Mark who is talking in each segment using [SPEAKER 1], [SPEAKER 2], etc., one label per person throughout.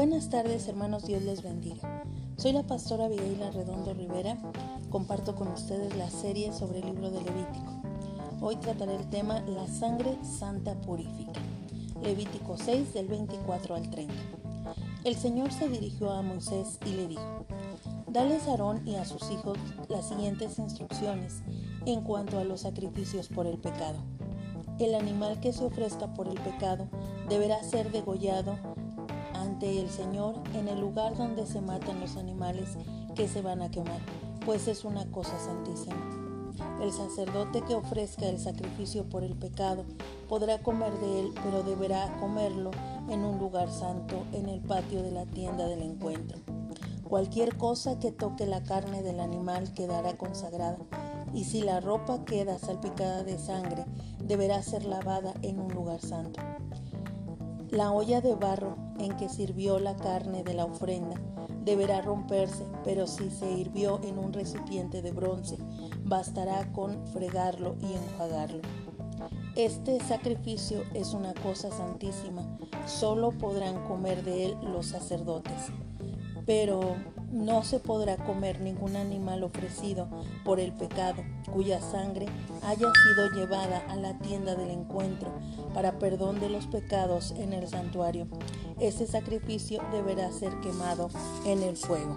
[SPEAKER 1] Buenas tardes hermanos, Dios les bendiga. Soy la pastora Abigail Redondo Rivera, comparto con ustedes la serie sobre el libro de Levítico. Hoy trataré el tema La sangre santa purifica. Levítico 6 del 24 al 30. El Señor se dirigió a Moisés y le dijo, Dales a Aarón y a sus hijos las siguientes instrucciones en cuanto a los sacrificios por el pecado. El animal que se ofrezca por el pecado deberá ser degollado ante el Señor en el lugar donde se matan los animales que se van a quemar, pues es una cosa santísima. El sacerdote que ofrezca el sacrificio por el pecado podrá comer de él, pero deberá comerlo en un lugar santo, en el patio de la tienda del encuentro. Cualquier cosa que toque la carne del animal quedará consagrada, y si la ropa queda salpicada de sangre, deberá ser lavada en un lugar santo. La olla de barro en que sirvió la carne de la ofrenda deberá romperse, pero si se hirvió en un recipiente de bronce, bastará con fregarlo y enjuagarlo. Este sacrificio es una cosa santísima, solo podrán comer de él los sacerdotes. Pero no se podrá comer ningún animal ofrecido por el pecado, cuya sangre haya sido llevada a la tienda del encuentro para perdón de los pecados en el santuario. Ese sacrificio deberá ser quemado en el fuego.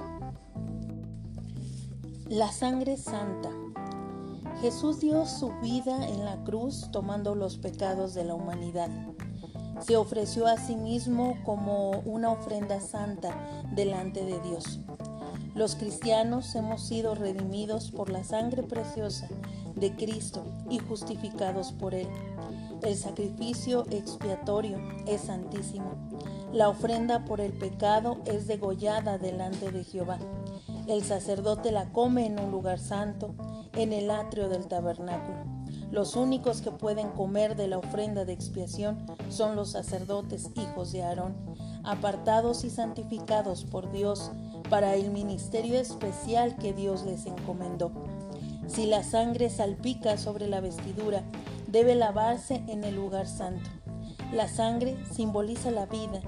[SPEAKER 1] La sangre santa. Jesús dio su vida en la cruz tomando los pecados de la humanidad se ofreció a sí mismo como una ofrenda santa delante de Dios. Los cristianos hemos sido redimidos por la sangre preciosa de Cristo y justificados por Él. El sacrificio expiatorio es santísimo. La ofrenda por el pecado es degollada delante de Jehová. El sacerdote la come en un lugar santo, en el atrio del tabernáculo. Los únicos que pueden comer de la ofrenda de expiación son los sacerdotes hijos de Aarón, apartados y santificados por Dios para el ministerio especial que Dios les encomendó. Si la sangre salpica sobre la vestidura, debe lavarse en el lugar santo. La sangre simboliza la vida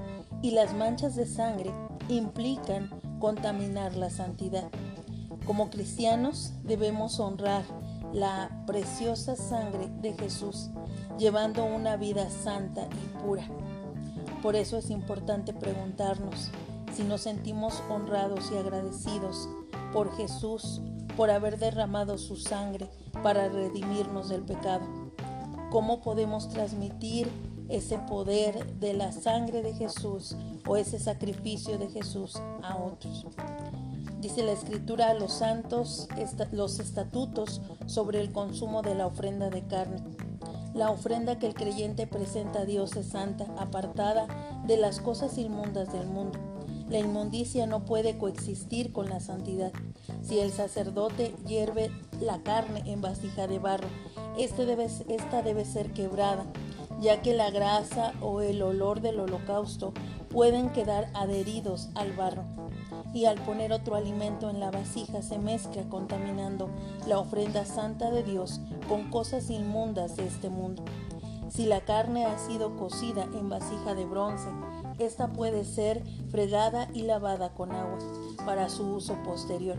[SPEAKER 1] y las manchas de sangre implican contaminar la santidad. Como cristianos debemos honrar la preciosa sangre de Jesús, llevando una vida santa y pura. Por eso es importante preguntarnos si nos sentimos honrados y agradecidos por Jesús, por haber derramado su sangre para redimirnos del pecado. ¿Cómo podemos transmitir ese poder de la sangre de Jesús o ese sacrificio de Jesús a otros? Dice la escritura a los santos los estatutos sobre el consumo de la ofrenda de carne. La ofrenda que el creyente presenta a Dios es santa, apartada de las cosas inmundas del mundo. La inmundicia no puede coexistir con la santidad. Si el sacerdote hierve la carne en vasija de barro, este debe, esta debe ser quebrada, ya que la grasa o el olor del holocausto pueden quedar adheridos al barro y al poner otro alimento en la vasija se mezcla contaminando la ofrenda santa de Dios con cosas inmundas de este mundo. Si la carne ha sido cocida en vasija de bronce, esta puede ser fregada y lavada con agua para su uso posterior,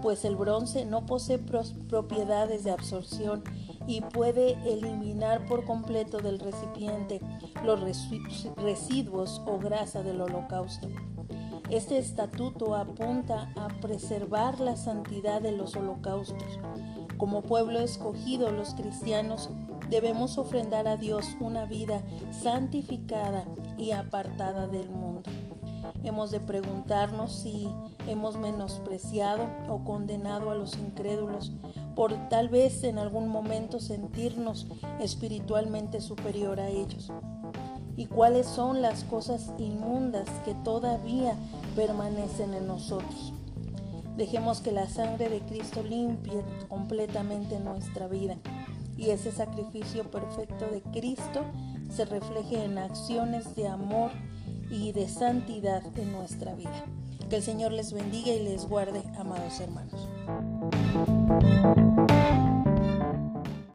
[SPEAKER 1] pues el bronce no posee propiedades de absorción y puede eliminar por completo del recipiente los residuos o grasa del holocausto. Este estatuto apunta a preservar la santidad de los holocaustos. Como pueblo escogido, los cristianos debemos ofrendar a Dios una vida santificada y apartada del mundo. Hemos de preguntarnos si hemos menospreciado o condenado a los incrédulos por tal vez en algún momento sentirnos espiritualmente superior a ellos y cuáles son las cosas inmundas que todavía permanecen en nosotros. Dejemos que la sangre de Cristo limpie completamente nuestra vida y ese sacrificio perfecto de Cristo se refleje en acciones de amor y de santidad en nuestra vida. Que el Señor les bendiga y les guarde, amados hermanos.